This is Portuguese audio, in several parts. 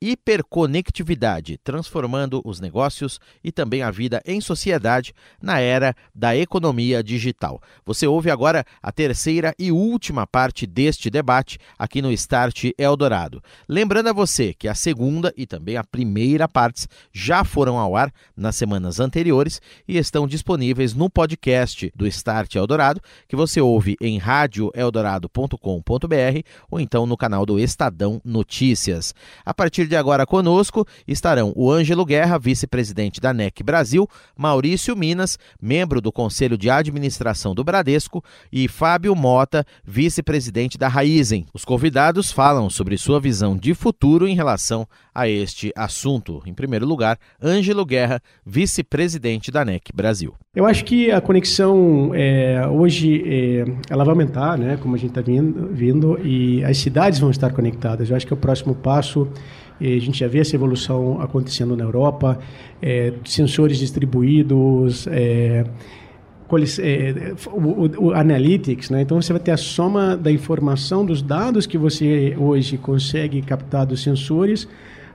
Hiperconectividade, transformando os negócios e também a vida em sociedade na era da economia digital. Você ouve agora a terceira e última parte deste debate aqui no Start Eldorado. Lembrando a você que a segunda e também a primeira partes já foram ao ar nas semanas anteriores e estão disponíveis no podcast do Start Eldorado, que você ouve em radioeldorado.com.br ou então no canal do Estadão Notícias. A partir de agora conosco estarão o Ângelo Guerra, vice-presidente da NEC Brasil, Maurício Minas, membro do Conselho de Administração do Bradesco, e Fábio Mota, vice-presidente da Raizen. Os convidados falam sobre sua visão de futuro em relação a este assunto. Em primeiro lugar, Ângelo Guerra, vice-presidente da NEC Brasil. Eu acho que a conexão é, hoje é, ela vai aumentar, né, como a gente está vindo, vindo, e as cidades vão estar conectadas. Eu acho que é o próximo passo a gente já vê essa evolução acontecendo na Europa, é, sensores distribuídos, é, é, o, o, analytics, né? Então você vai ter a soma da informação dos dados que você hoje consegue captar dos sensores,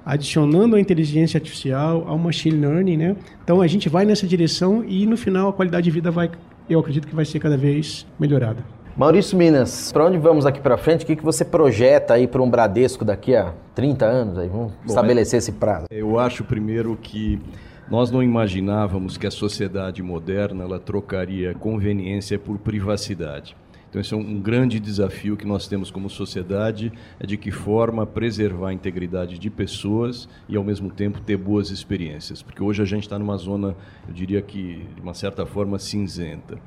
adicionando a inteligência artificial, ao machine learning, né? Então a gente vai nessa direção e no final a qualidade de vida vai, eu acredito que vai ser cada vez melhorada. Maurício Minas, para onde vamos aqui para frente? O que, que você projeta aí para um Bradesco daqui a 30 anos? Aí? Vamos Bom, estabelecer esse prazo. Eu acho primeiro que nós não imaginávamos que a sociedade moderna ela trocaria conveniência por privacidade. Então, esse é um grande desafio que nós temos como sociedade, é de que forma preservar a integridade de pessoas e, ao mesmo tempo, ter boas experiências. Porque hoje a gente está numa zona, eu diria que, de uma certa forma, cinzenta.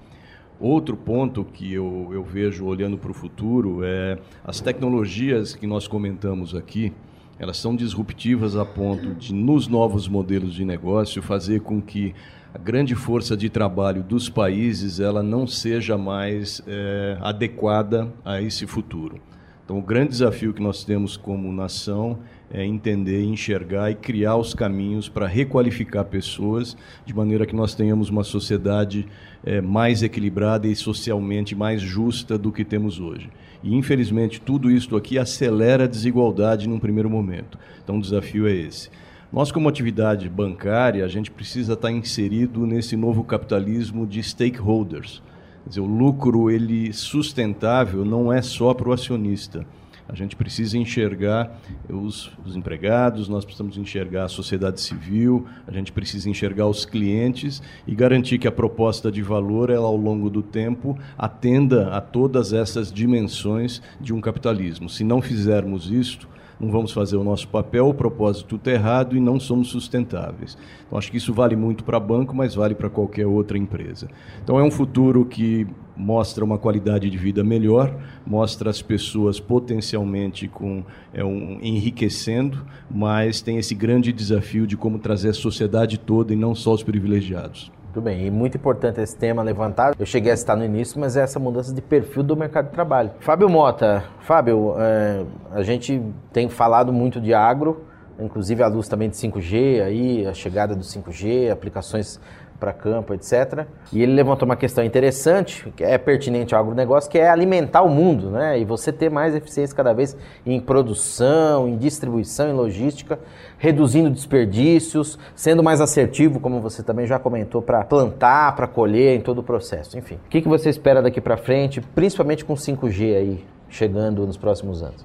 Outro ponto que eu, eu vejo olhando para o futuro é as tecnologias que nós comentamos aqui, elas são disruptivas a ponto de, nos novos modelos de negócio, fazer com que a grande força de trabalho dos países ela não seja mais é, adequada a esse futuro. Então, o grande desafio que nós temos como nação é entender, enxergar e criar os caminhos para requalificar pessoas, de maneira que nós tenhamos uma sociedade é, mais equilibrada e socialmente mais justa do que temos hoje. E, infelizmente, tudo isso aqui acelera a desigualdade num primeiro momento. Então, o desafio é esse. Nós, como atividade bancária, a gente precisa estar inserido nesse novo capitalismo de stakeholders Quer dizer, o lucro ele sustentável não é só para o acionista. A gente precisa enxergar os, os, empregados, nós precisamos enxergar a sociedade civil, a gente precisa enxergar os clientes e garantir que a proposta de valor, ela, ao longo do tempo, atenda a todas essas dimensões de um capitalismo. Se não fizermos isto, não vamos fazer o nosso papel, o propósito está errado e não somos sustentáveis. Então, acho que isso vale muito para banco, mas vale para qualquer outra empresa. Então, é um futuro que mostra uma qualidade de vida melhor, mostra as pessoas potencialmente com é, um, enriquecendo, mas tem esse grande desafio de como trazer a sociedade toda e não só os privilegiados. Muito bem, e muito importante esse tema levantado. Eu cheguei a citar no início, mas é essa mudança de perfil do mercado de trabalho. Fábio Mota, Fábio, é, a gente tem falado muito de agro, inclusive a luz também de 5G, aí, a chegada do 5G, aplicações para campo, etc. E ele levantou uma questão interessante, que é pertinente ao agronegócio, que é alimentar o mundo, né? E você ter mais eficiência cada vez em produção, em distribuição, em logística, reduzindo desperdícios, sendo mais assertivo, como você também já comentou, para plantar, para colher, em todo o processo. Enfim, o que, que você espera daqui para frente, principalmente com 5G aí chegando nos próximos anos?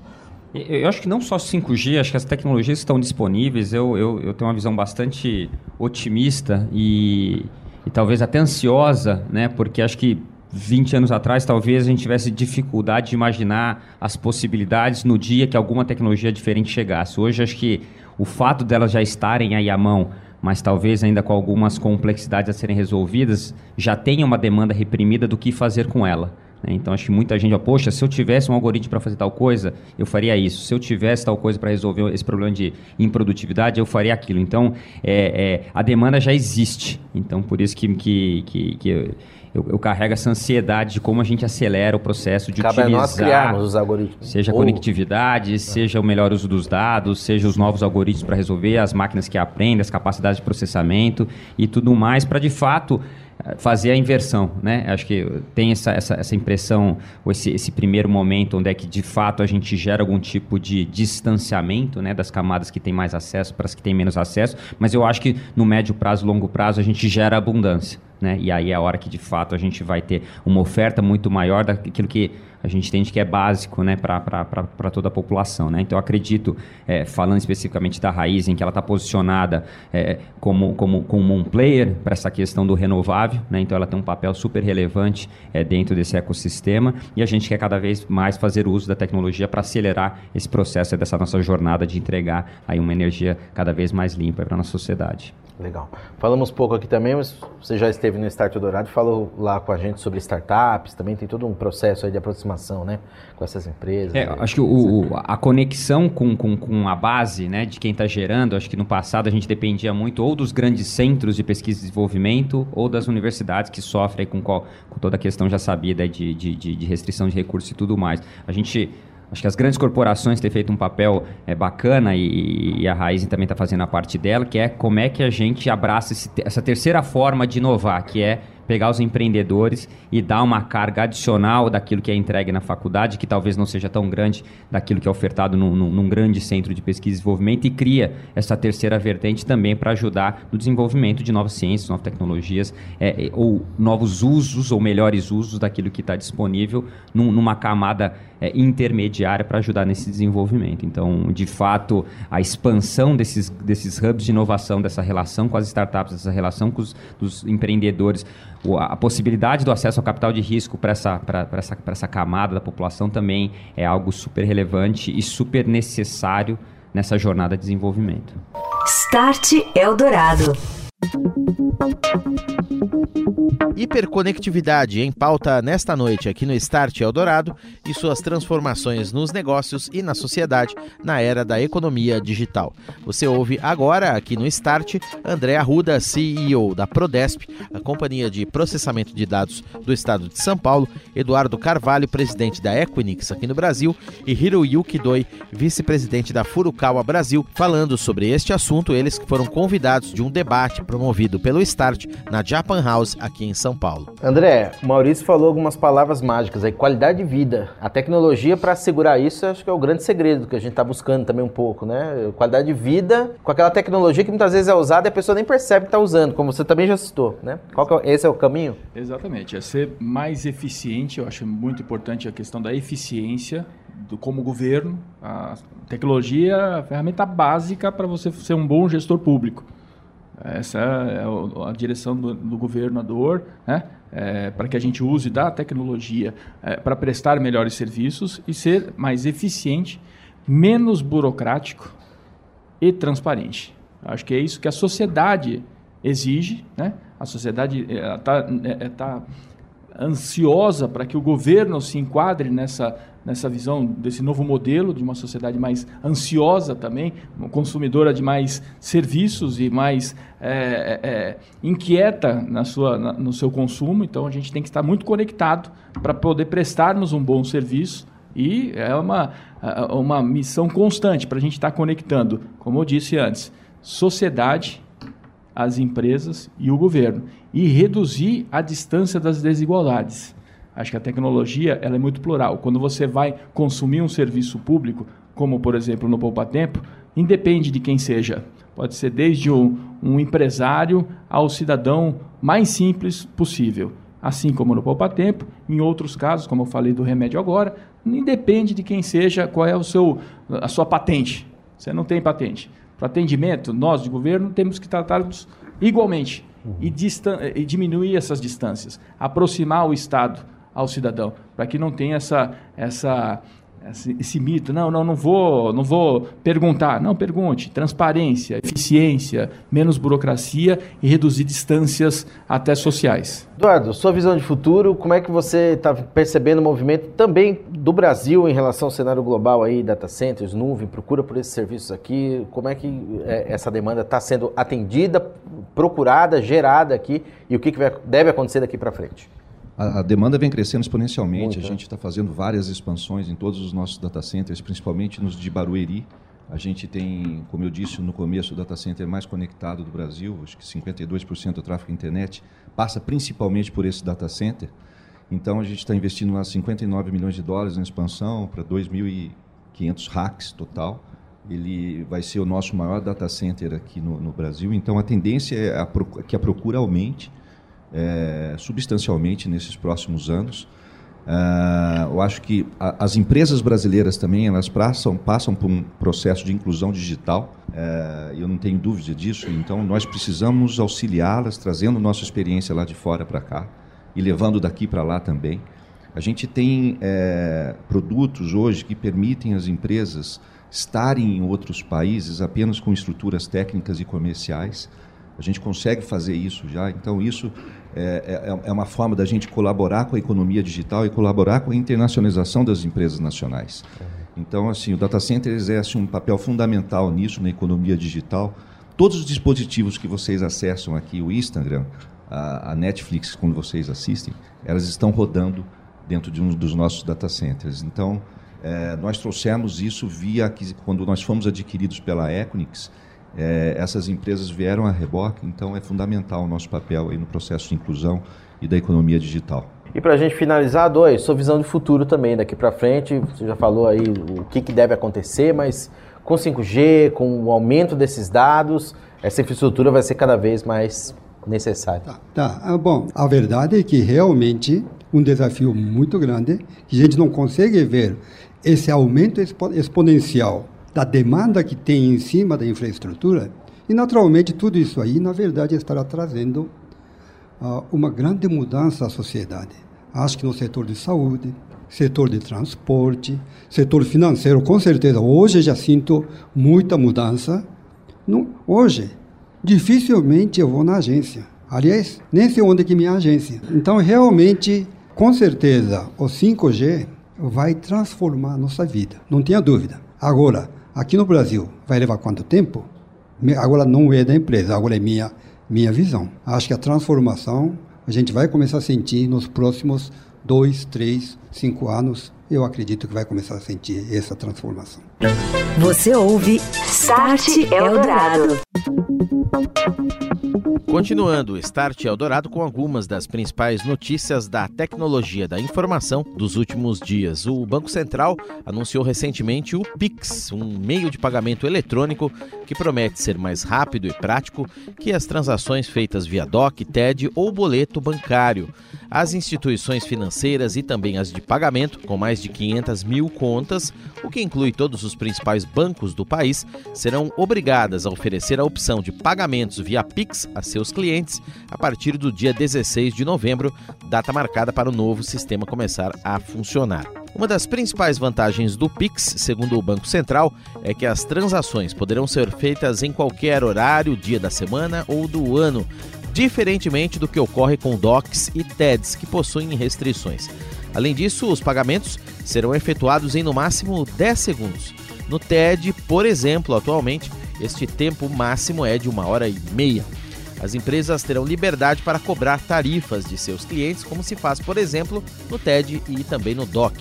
Eu acho que não só 5G, acho que as tecnologias estão disponíveis. Eu, eu, eu tenho uma visão bastante otimista e, e talvez até ansiosa, né? Porque acho que 20 anos atrás, talvez a gente tivesse dificuldade de imaginar as possibilidades no dia que alguma tecnologia diferente chegasse. Hoje, acho que o fato delas já estarem aí à mão, mas talvez ainda com algumas complexidades a serem resolvidas, já tenha uma demanda reprimida do que fazer com ela. Né? Então, acho que muita gente, ó, poxa, se eu tivesse um algoritmo para fazer tal coisa, eu faria isso. Se eu tivesse tal coisa para resolver esse problema de improdutividade, eu faria aquilo. Então, é, é, a demanda já existe. Então, por isso que, que, que, que eu, eu, eu, carrego essa ansiedade de como a gente acelera o processo de Cabe utilizar... nós criarmos os algoritmos. Seja Ou... conectividade, seja o melhor uso dos dados, seja os novos algoritmos para resolver, as máquinas que aprendem, as capacidades de processamento e tudo mais, para de fato fazer a inversão, né? Acho que tem essa, essa, essa impressão, ou esse, esse primeiro momento onde é que de fato a gente gera algum tipo de distanciamento, né, das camadas que têm mais acesso para as que têm menos acesso, mas eu acho que no médio prazo, longo prazo a gente gera abundância. Né? E aí é a hora que de fato a gente vai ter uma oferta muito maior daquilo que a gente entende que é básico né, para toda a população. Né? Então, acredito, é, falando especificamente da raiz, em que ela está posicionada é, como, como, como um player para essa questão do renovável, né? então ela tem um papel super relevante é, dentro desse ecossistema e a gente quer cada vez mais fazer uso da tecnologia para acelerar esse processo dessa nossa jornada de entregar aí uma energia cada vez mais limpa para a nossa sociedade. Legal. Falamos pouco aqui também, mas você já esteve no Start Dourado falou lá com a gente sobre startups, também tem todo um processo de aproximação, né, com essas empresas. É, acho que o, a conexão com, com, com, a base, né, de quem está gerando, acho que no passado a gente dependia muito ou dos grandes centros de pesquisa e desenvolvimento ou das universidades que sofrem com, qual, com toda a questão já sabida de, de, de restrição de recursos e tudo mais. A gente Acho que as grandes corporações têm feito um papel é, bacana e, e a Raiz também está fazendo a parte dela, que é como é que a gente abraça esse, essa terceira forma de inovar, que é pegar os empreendedores e dar uma carga adicional daquilo que é entregue na faculdade, que talvez não seja tão grande daquilo que é ofertado num, num grande centro de pesquisa e desenvolvimento, e cria essa terceira vertente também para ajudar no desenvolvimento de novas ciências, novas tecnologias, é, é, ou novos usos ou melhores usos daquilo que está disponível num, numa camada é, intermediária para ajudar nesse desenvolvimento. Então, de fato, a expansão desses, desses hubs de inovação, dessa relação com as startups, dessa relação com os empreendedores, a possibilidade do acesso ao capital de risco para essa, essa, essa camada da população também é algo super relevante e super necessário nessa jornada de desenvolvimento. Start Eldorado. Hiperconectividade em pauta nesta noite aqui no Start Eldorado e suas transformações nos negócios e na sociedade na era da economia digital. Você ouve agora aqui no Start André Arruda, CEO da Prodesp, a companhia de processamento de dados do estado de São Paulo, Eduardo Carvalho, presidente da Equinix aqui no Brasil, e Hiroyuki Doi, vice-presidente da Furukawa Brasil, falando sobre este assunto, eles que foram convidados de um debate promovido pelo Start na Japan House aqui em São Paulo. André, o Maurício falou algumas palavras mágicas aí, qualidade de vida. A tecnologia para assegurar isso, acho que é o grande segredo que a gente está buscando também um pouco, né? Qualidade de vida com aquela tecnologia que muitas vezes é usada e a pessoa nem percebe que está usando, como você também já citou, né? Qual é, esse é o caminho? Exatamente, é ser mais eficiente, eu acho muito importante a questão da eficiência do, como governo. A tecnologia é a ferramenta básica para você ser um bom gestor público. Essa é a direção do, do governador, né? É, para que a gente use da tecnologia é, para prestar melhores serviços e ser mais eficiente, menos burocrático e transparente. Acho que é isso que a sociedade exige, né? A sociedade está é, é, tá ansiosa para que o governo se enquadre nessa nessa visão desse novo modelo de uma sociedade mais ansiosa também, consumidora de mais serviços e mais é, é, é, inquieta na sua, na, no seu consumo. Então a gente tem que estar muito conectado para poder prestarmos um bom serviço e é uma, é, uma missão constante para a gente estar conectando, como eu disse antes, sociedade, as empresas e o governo e reduzir a distância das desigualdades. Acho que a tecnologia ela é muito plural. Quando você vai consumir um serviço público, como por exemplo no Poupa Tempo, independe de quem seja. Pode ser desde um, um empresário ao cidadão mais simples possível. Assim como no Poupa Tempo, em outros casos, como eu falei do remédio agora, independe de quem seja, qual é o seu, a sua patente. Você não tem patente. Para atendimento, nós de governo temos que tratá-los igualmente uhum. e, e diminuir essas distâncias, aproximar o Estado ao cidadão, para que não tenha essa, essa esse, esse, mito, não, não, não vou, não vou perguntar. Não, pergunte. Transparência, eficiência, menos burocracia e reduzir distâncias até sociais. Eduardo, sua visão de futuro, como é que você está percebendo o movimento também do Brasil em relação ao cenário global aí, data centers, nuvem, procura por esses serviços aqui, como é que é, essa demanda está sendo atendida, procurada, gerada aqui e o que, que deve acontecer daqui para frente? A, a, demanda vem crescendo exponencialmente. Muito. A gente está fazendo várias expansões em todos os nossos data centers, principalmente nos de Barueri. A gente tem, como eu disse no começo, o data center mais conectado do Brasil. Acho que 52% do tráfego internet passa principalmente por esse data center. Então a gente está investindo lá 59 milhões de dólares na expansão para 2.500 hacks total. Ele vai ser o nosso maior data center aqui no, no Brasil. Então a tendência é a, que a procura aumente é, substancialmente nesses próximos anos. Uh, eu acho que a, as empresas brasileiras também elas passam, passam por um processo de inclusão digital. Uh, eu não tenho dúvida disso. Então nós precisamos auxiliá-las, trazendo nossa experiência lá de fora para cá e levando daqui para lá também. A gente tem é, produtos hoje que permitem as empresas estarem em outros países apenas com estruturas técnicas e comerciais. A gente consegue fazer isso já. Então isso é, é, é, uma forma da gente colaborar com a economia digital e colaborar com a internacionalização das empresas nacionais. Então, assim, o data center exerce um papel fundamental nisso, na economia digital. Todos os dispositivos que vocês acessam aqui, o Instagram, a, a Netflix, quando vocês assistem, elas estão rodando dentro de um dos nossos data centers. Então, é, nós trouxemos isso via quando nós fomos adquiridos pela Equinix, é, essas empresas vieram a reboque, então é fundamental o nosso papel aí no processo de inclusão e da economia digital. E para a gente finalizar, dois, sua visão de futuro também daqui para frente. Você já falou aí o que, que deve acontecer, mas com 5G, com o aumento desses dados, essa infraestrutura vai ser cada vez mais necessária. Tá, tá. Ah, bom, a verdade é que realmente um desafio muito grande, que a gente não consegue ver esse aumento exponencial da demanda que tem em cima da infraestrutura. E, naturalmente, tudo isso aí, na verdade, estará trazendo uh, uma grande mudança à sociedade. Acho que no setor de saúde, setor de transporte, setor financeiro, com certeza. Hoje já sinto muita mudança. Não, hoje, dificilmente eu vou na agência. Aliás, nem sei onde é que minha agência. Então, realmente, com certeza, o 5G vai transformar a nossa vida. Não tenha dúvida. Agora, Aqui no Brasil, vai levar quanto tempo? Agora não é da empresa, agora é minha, minha visão. Acho que a transformação a gente vai começar a sentir nos próximos dois, três, cinco anos. Eu acredito que vai começar a sentir essa transformação. Você ouve Start Eldorado. Continuando o Start Eldorado com algumas das principais notícias da tecnologia da informação dos últimos dias. O Banco Central anunciou recentemente o Pix, um meio de pagamento eletrônico que promete ser mais rápido e prático que as transações feitas via DOC, TED ou boleto bancário. As instituições financeiras e também as de pagamento, com mais de 500 mil contas, o que inclui todos os principais bancos do país, serão obrigadas a oferecer a opção de pagamentos via Pix a seus seus clientes a partir do dia 16 de novembro, data marcada para o novo sistema começar a funcionar. Uma das principais vantagens do Pix, segundo o Banco Central, é que as transações poderão ser feitas em qualquer horário, dia da semana ou do ano, diferentemente do que ocorre com DOCs e TEDs, que possuem restrições. Além disso, os pagamentos serão efetuados em no máximo 10 segundos. No TED, por exemplo, atualmente, este tempo máximo é de uma hora e meia. As empresas terão liberdade para cobrar tarifas de seus clientes, como se faz, por exemplo, no TED e também no DOC.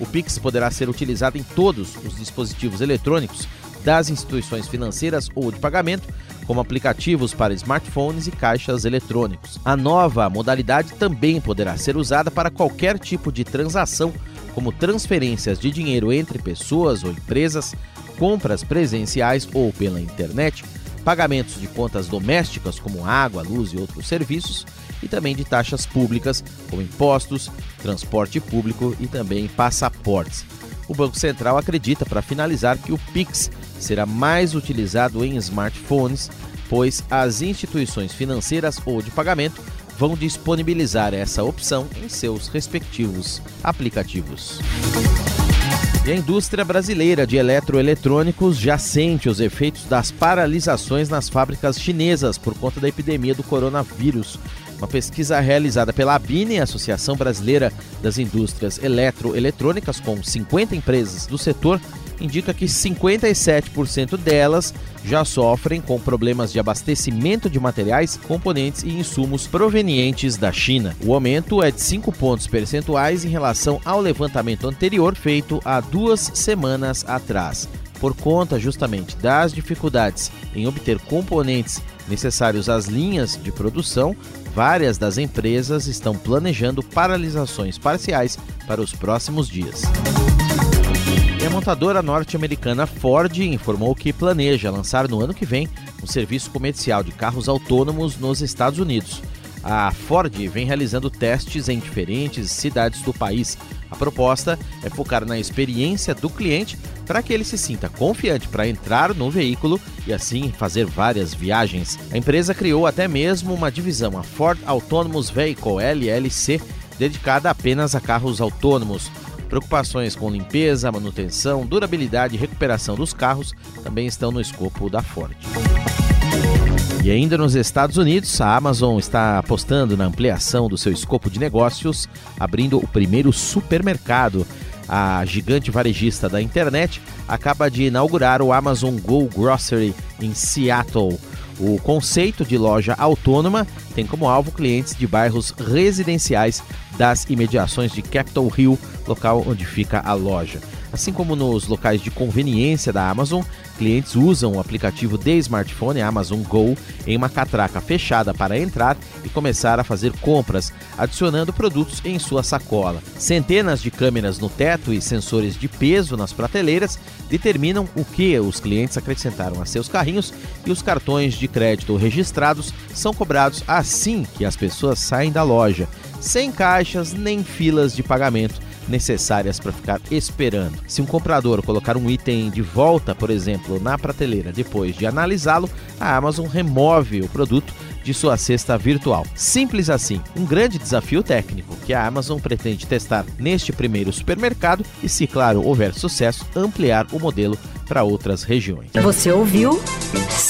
O Pix poderá ser utilizado em todos os dispositivos eletrônicos das instituições financeiras ou de pagamento, como aplicativos para smartphones e caixas eletrônicos. A nova modalidade também poderá ser usada para qualquer tipo de transação, como transferências de dinheiro entre pessoas ou empresas, compras presenciais ou pela internet pagamentos de contas domésticas como água, luz e outros serviços, e também de taxas públicas como impostos, transporte público e também passaportes. O Banco Central acredita, para finalizar, que o Pix será mais utilizado em smartphones, pois as instituições financeiras ou de pagamento vão disponibilizar essa opção em seus respectivos aplicativos. E a indústria brasileira de eletroeletrônicos já sente os efeitos das paralisações nas fábricas chinesas por conta da epidemia do coronavírus. Uma pesquisa realizada pela ABINE, Associação Brasileira das Indústrias Eletroeletrônicas, com 50 empresas do setor, indica que 57% delas já sofrem com problemas de abastecimento de materiais, componentes e insumos provenientes da China. O aumento é de 5 pontos percentuais em relação ao levantamento anterior feito há duas semanas atrás. Por conta justamente das dificuldades em obter componentes necessários às linhas de produção, várias das empresas estão planejando paralisações parciais para os próximos dias. E a montadora norte-americana Ford informou que planeja lançar no ano que vem um serviço comercial de carros autônomos nos Estados Unidos. A Ford vem realizando testes em diferentes cidades do país. A proposta é focar na experiência do cliente para que ele se sinta confiante para entrar no veículo e assim fazer várias viagens. A empresa criou até mesmo uma divisão, a Ford Autonomous Vehicle LLC, dedicada apenas a carros autônomos. Preocupações com limpeza, manutenção, durabilidade e recuperação dos carros também estão no escopo da Ford. E ainda nos Estados Unidos, a Amazon está apostando na ampliação do seu escopo de negócios, abrindo o primeiro supermercado. A gigante varejista da internet acaba de inaugurar o Amazon Go Grocery em Seattle. O conceito de loja autônoma tem como alvo clientes de bairros residenciais das imediações de Capitol Hill, local onde fica a loja. Assim como nos locais de conveniência da Amazon, clientes usam o aplicativo de smartphone Amazon Go em uma catraca fechada para entrar e começar a fazer compras, adicionando produtos em sua sacola. Centenas de câmeras no teto e sensores de peso nas prateleiras determinam o que os clientes acrescentaram a seus carrinhos e os cartões de crédito registrados são cobrados assim que as pessoas saem da loja, sem caixas nem filas de pagamento necessárias para ficar esperando. Se um comprador colocar um item de volta, por exemplo, na prateleira depois de analisá-lo, a Amazon remove o produto de sua cesta virtual. Simples assim, um grande desafio técnico que a Amazon pretende testar neste primeiro supermercado e, se claro houver sucesso, ampliar o modelo para outras regiões. Você ouviu